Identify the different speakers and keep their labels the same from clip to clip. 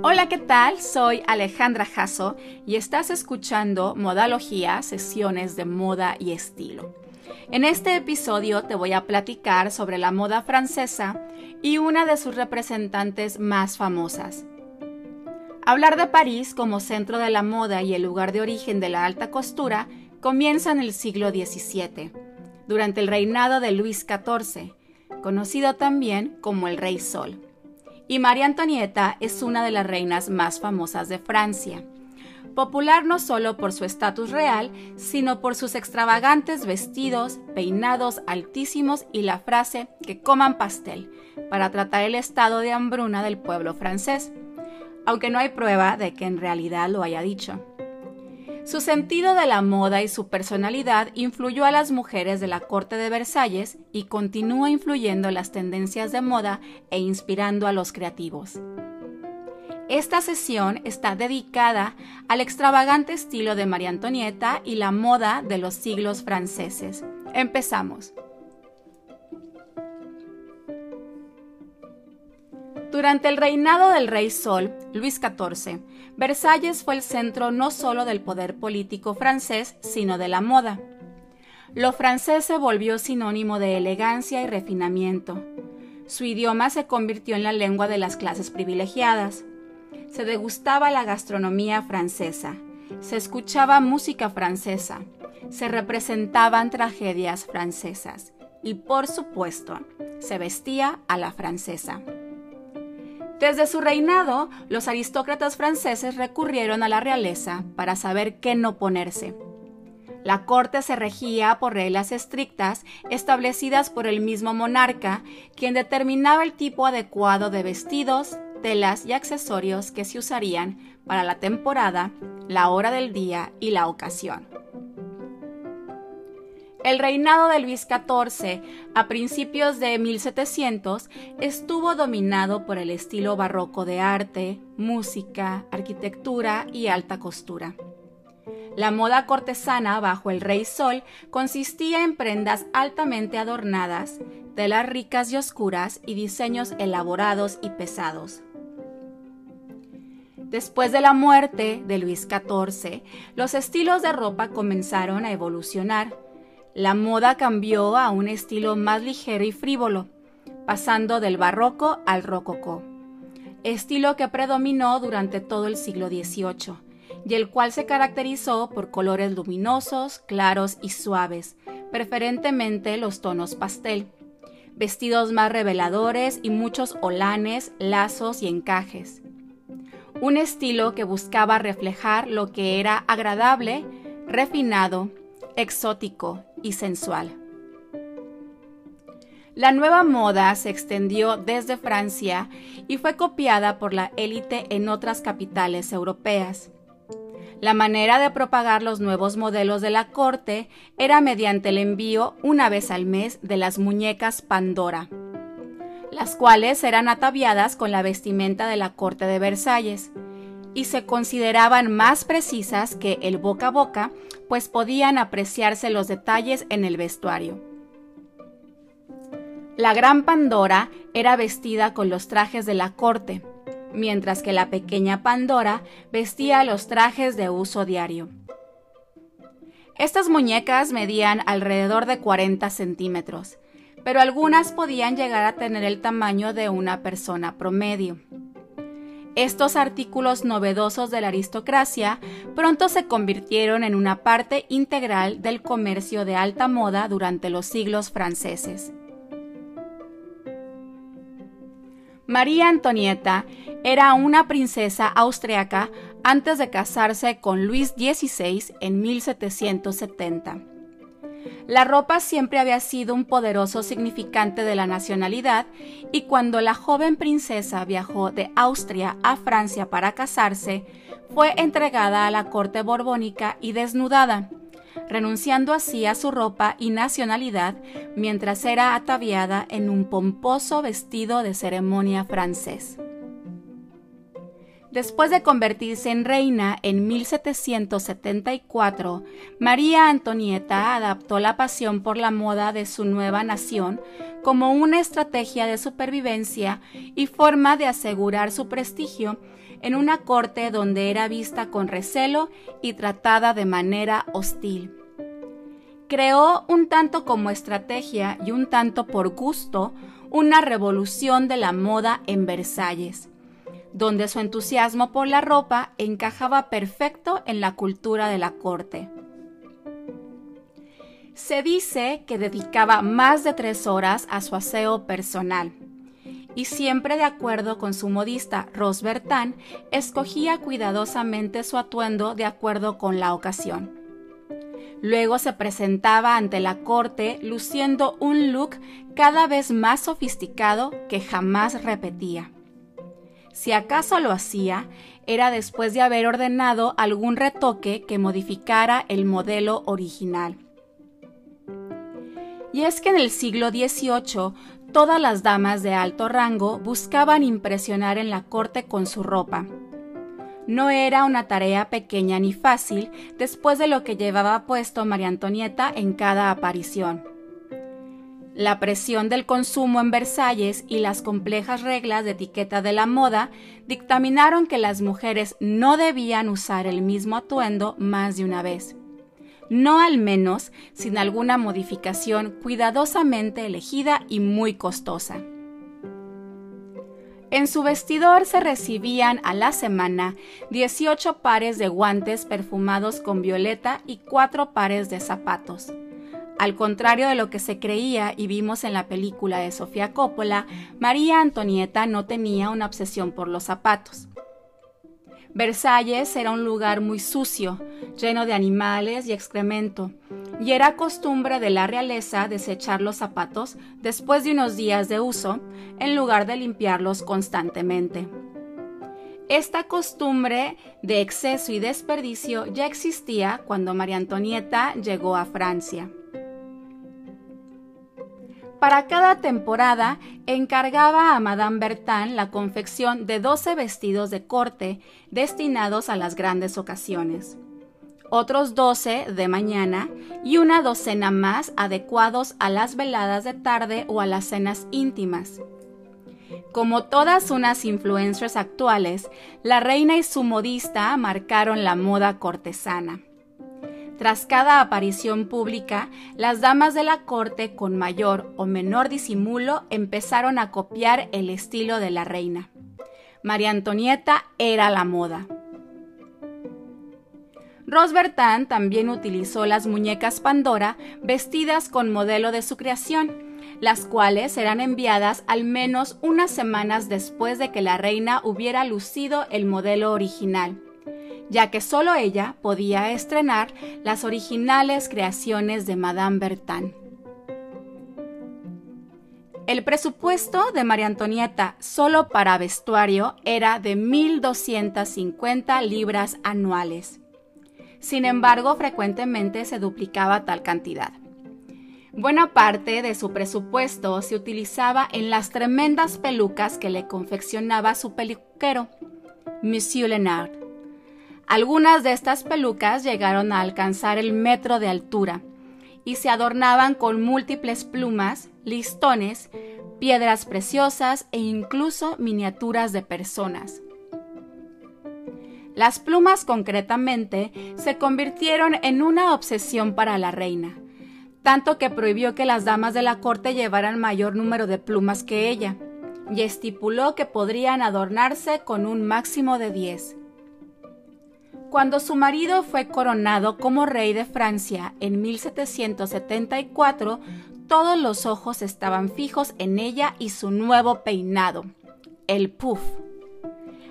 Speaker 1: Hola, ¿qué tal? Soy Alejandra Jasso y estás escuchando Modalogía, sesiones de moda y estilo. En este episodio te voy a platicar sobre la moda francesa y una de sus representantes más famosas. Hablar de París como centro de la moda y el lugar de origen de la alta costura comienza en el siglo XVII, durante el reinado de Luis XIV, conocido también como el Rey Sol y María Antonieta es una de las reinas más famosas de Francia. Popular no solo por su estatus real, sino por sus extravagantes vestidos, peinados altísimos y la frase que coman pastel, para tratar el estado de hambruna del pueblo francés, aunque no hay prueba de que en realidad lo haya dicho. Su sentido de la moda y su personalidad influyó a las mujeres de la corte de Versalles y continúa influyendo las tendencias de moda e inspirando a los creativos. Esta sesión está dedicada al extravagante estilo de María Antonieta y la moda de los siglos franceses. Empezamos. Durante el reinado del rey Sol, Luis XIV, Versalles fue el centro no solo del poder político francés, sino de la moda. Lo francés se volvió sinónimo de elegancia y refinamiento. Su idioma se convirtió en la lengua de las clases privilegiadas. Se degustaba la gastronomía francesa, se escuchaba música francesa, se representaban tragedias francesas y, por supuesto, se vestía a la francesa. Desde su reinado, los aristócratas franceses recurrieron a la realeza para saber qué no ponerse. La corte se regía por reglas estrictas establecidas por el mismo monarca, quien determinaba el tipo adecuado de vestidos, telas y accesorios que se usarían para la temporada, la hora del día y la ocasión. El reinado de Luis XIV, a principios de 1700, estuvo dominado por el estilo barroco de arte, música, arquitectura y alta costura. La moda cortesana bajo el rey sol consistía en prendas altamente adornadas, telas ricas y oscuras y diseños elaborados y pesados. Después de la muerte de Luis XIV, los estilos de ropa comenzaron a evolucionar la moda cambió a un estilo más ligero y frívolo, pasando del barroco al rococó, estilo que predominó durante todo el siglo XVIII y el cual se caracterizó por colores luminosos, claros y suaves, preferentemente los tonos pastel, vestidos más reveladores y muchos olanes, lazos y encajes. Un estilo que buscaba reflejar lo que era agradable, refinado, exótico y sensual. La nueva moda se extendió desde Francia y fue copiada por la élite en otras capitales europeas. La manera de propagar los nuevos modelos de la corte era mediante el envío una vez al mes de las muñecas Pandora, las cuales eran ataviadas con la vestimenta de la corte de Versalles y se consideraban más precisas que el boca a boca, pues podían apreciarse los detalles en el vestuario. La gran Pandora era vestida con los trajes de la corte, mientras que la pequeña Pandora vestía los trajes de uso diario. Estas muñecas medían alrededor de 40 centímetros, pero algunas podían llegar a tener el tamaño de una persona promedio. Estos artículos novedosos de la aristocracia pronto se convirtieron en una parte integral del comercio de alta moda durante los siglos franceses. María Antonieta era una princesa austriaca antes de casarse con Luis XVI en 1770. La ropa siempre había sido un poderoso significante de la nacionalidad y cuando la joven princesa viajó de Austria a Francia para casarse, fue entregada a la corte borbónica y desnudada, renunciando así a su ropa y nacionalidad mientras era ataviada en un pomposo vestido de ceremonia francés. Después de convertirse en reina en 1774, María Antonieta adaptó la pasión por la moda de su nueva nación como una estrategia de supervivencia y forma de asegurar su prestigio en una corte donde era vista con recelo y tratada de manera hostil. Creó un tanto como estrategia y un tanto por gusto una revolución de la moda en Versalles, donde su entusiasmo por la ropa encajaba perfecto en la cultura de la corte. Se dice que dedicaba más de tres horas a su aseo personal y siempre de acuerdo con su modista Rose Bertin, escogía cuidadosamente su atuendo de acuerdo con la ocasión. Luego se presentaba ante la corte luciendo un look cada vez más sofisticado que jamás repetía. Si acaso lo hacía, era después de haber ordenado algún retoque que modificara el modelo original. Y es que en el siglo XVIII todas las damas de alto rango buscaban impresionar en la corte con su ropa. No era una tarea pequeña ni fácil después de lo que llevaba puesto María Antonieta en cada aparición. La presión del consumo en Versalles y las complejas reglas de etiqueta de la moda dictaminaron que las mujeres no debían usar el mismo atuendo más de una vez no al menos sin alguna modificación cuidadosamente elegida y muy costosa. En su vestidor se recibían a la semana 18 pares de guantes perfumados con violeta y 4 pares de zapatos. Al contrario de lo que se creía y vimos en la película de Sofía Coppola, María Antonieta no tenía una obsesión por los zapatos. Versalles era un lugar muy sucio, lleno de animales y excremento, y era costumbre de la realeza desechar los zapatos después de unos días de uso, en lugar de limpiarlos constantemente. Esta costumbre de exceso y desperdicio ya existía cuando María Antonieta llegó a Francia. Para cada temporada encargaba a Madame Bertin la confección de 12 vestidos de corte destinados a las grandes ocasiones, otros 12 de mañana y una docena más adecuados a las veladas de tarde o a las cenas íntimas. Como todas unas influencers actuales, la reina y su modista marcaron la moda cortesana. Tras cada aparición pública, las damas de la corte con mayor o menor disimulo empezaron a copiar el estilo de la reina. María Antonieta era la moda. Rose también utilizó las muñecas Pandora vestidas con modelo de su creación, las cuales eran enviadas al menos unas semanas después de que la reina hubiera lucido el modelo original ya que solo ella podía estrenar las originales creaciones de Madame Bertin. El presupuesto de María Antonieta solo para vestuario era de 1.250 libras anuales. Sin embargo, frecuentemente se duplicaba tal cantidad. Buena parte de su presupuesto se utilizaba en las tremendas pelucas que le confeccionaba su peluquero, Monsieur Lenard. Algunas de estas pelucas llegaron a alcanzar el metro de altura y se adornaban con múltiples plumas, listones, piedras preciosas e incluso miniaturas de personas. Las plumas concretamente se convirtieron en una obsesión para la reina, tanto que prohibió que las damas de la corte llevaran mayor número de plumas que ella, y estipuló que podrían adornarse con un máximo de 10. Cuando su marido fue coronado como rey de Francia en 1774, todos los ojos estaban fijos en ella y su nuevo peinado, el puff.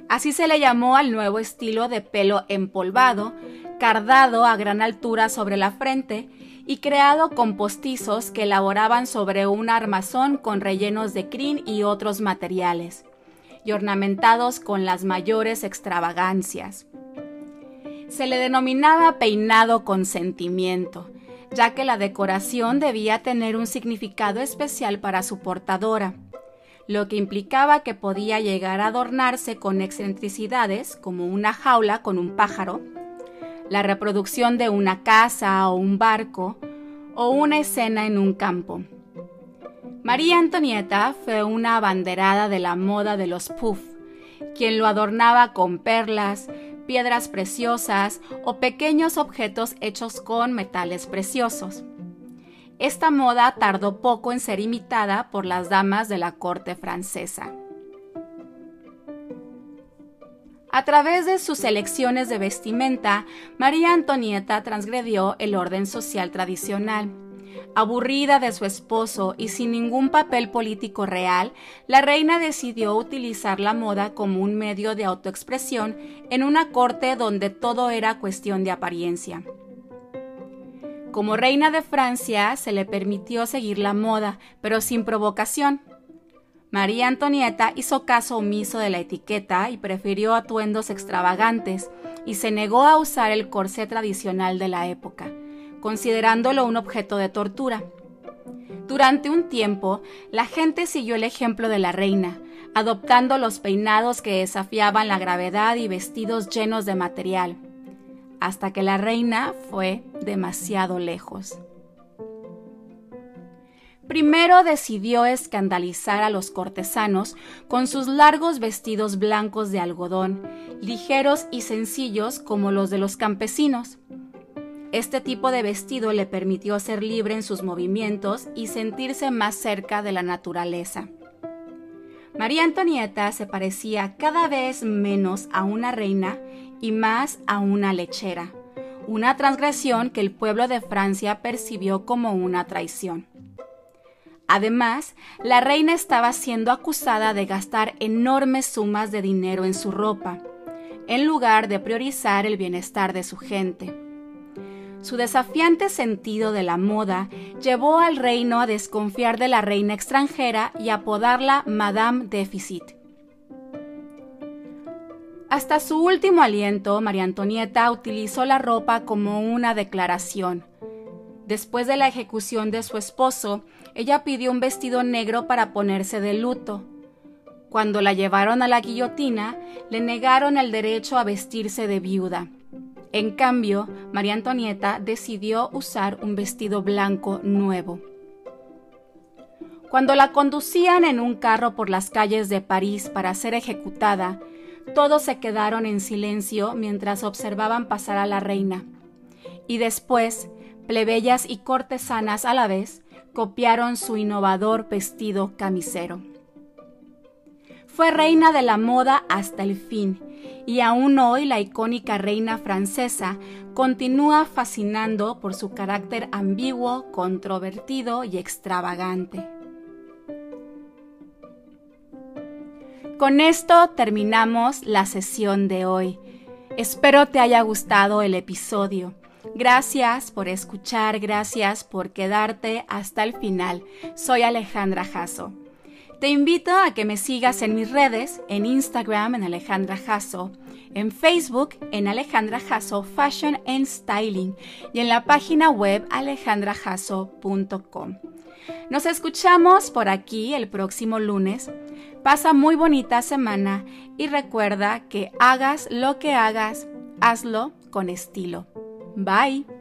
Speaker 1: Así se le llamó al nuevo estilo de pelo empolvado, cardado a gran altura sobre la frente y creado con postizos que elaboraban sobre un armazón con rellenos de crin y otros materiales, y ornamentados con las mayores extravagancias se le denominaba peinado con sentimiento, ya que la decoración debía tener un significado especial para su portadora, lo que implicaba que podía llegar a adornarse con excentricidades como una jaula con un pájaro, la reproducción de una casa o un barco, o una escena en un campo. María Antonieta fue una abanderada de la moda de los puff, quien lo adornaba con perlas, piedras preciosas o pequeños objetos hechos con metales preciosos. Esta moda tardó poco en ser imitada por las damas de la corte francesa. A través de sus elecciones de vestimenta, María Antonieta transgredió el orden social tradicional. Aburrida de su esposo y sin ningún papel político real, la reina decidió utilizar la moda como un medio de autoexpresión en una corte donde todo era cuestión de apariencia. Como reina de Francia se le permitió seguir la moda, pero sin provocación. María Antonieta hizo caso omiso de la etiqueta y prefirió atuendos extravagantes y se negó a usar el corsé tradicional de la época, considerándolo un objeto de tortura. Durante un tiempo, la gente siguió el ejemplo de la reina, adoptando los peinados que desafiaban la gravedad y vestidos llenos de material, hasta que la reina fue demasiado lejos. Primero decidió escandalizar a los cortesanos con sus largos vestidos blancos de algodón, ligeros y sencillos como los de los campesinos. Este tipo de vestido le permitió ser libre en sus movimientos y sentirse más cerca de la naturaleza. María Antonieta se parecía cada vez menos a una reina y más a una lechera, una transgresión que el pueblo de Francia percibió como una traición. Además, la reina estaba siendo acusada de gastar enormes sumas de dinero en su ropa, en lugar de priorizar el bienestar de su gente. Su desafiante sentido de la moda llevó al reino a desconfiar de la reina extranjera y apodarla Madame Déficit. Hasta su último aliento, María Antonieta utilizó la ropa como una declaración. Después de la ejecución de su esposo, ella pidió un vestido negro para ponerse de luto. Cuando la llevaron a la guillotina, le negaron el derecho a vestirse de viuda. En cambio, María Antonieta decidió usar un vestido blanco nuevo. Cuando la conducían en un carro por las calles de París para ser ejecutada, todos se quedaron en silencio mientras observaban pasar a la reina. Y después, plebeyas y cortesanas a la vez, copiaron su innovador vestido camisero. Fue reina de la moda hasta el fin, y aún hoy la icónica reina francesa continúa fascinando por su carácter ambiguo, controvertido y extravagante. Con esto terminamos la sesión de hoy. Espero te haya gustado el episodio. Gracias por escuchar, gracias por quedarte hasta el final. Soy Alejandra Jasso. Te invito a que me sigas en mis redes, en Instagram en Alejandra Jasso, en Facebook en Alejandra Jasso Fashion and Styling y en la página web alejandrajasso.com. Nos escuchamos por aquí el próximo lunes. Pasa muy bonita semana y recuerda que hagas lo que hagas, hazlo con estilo. Bye.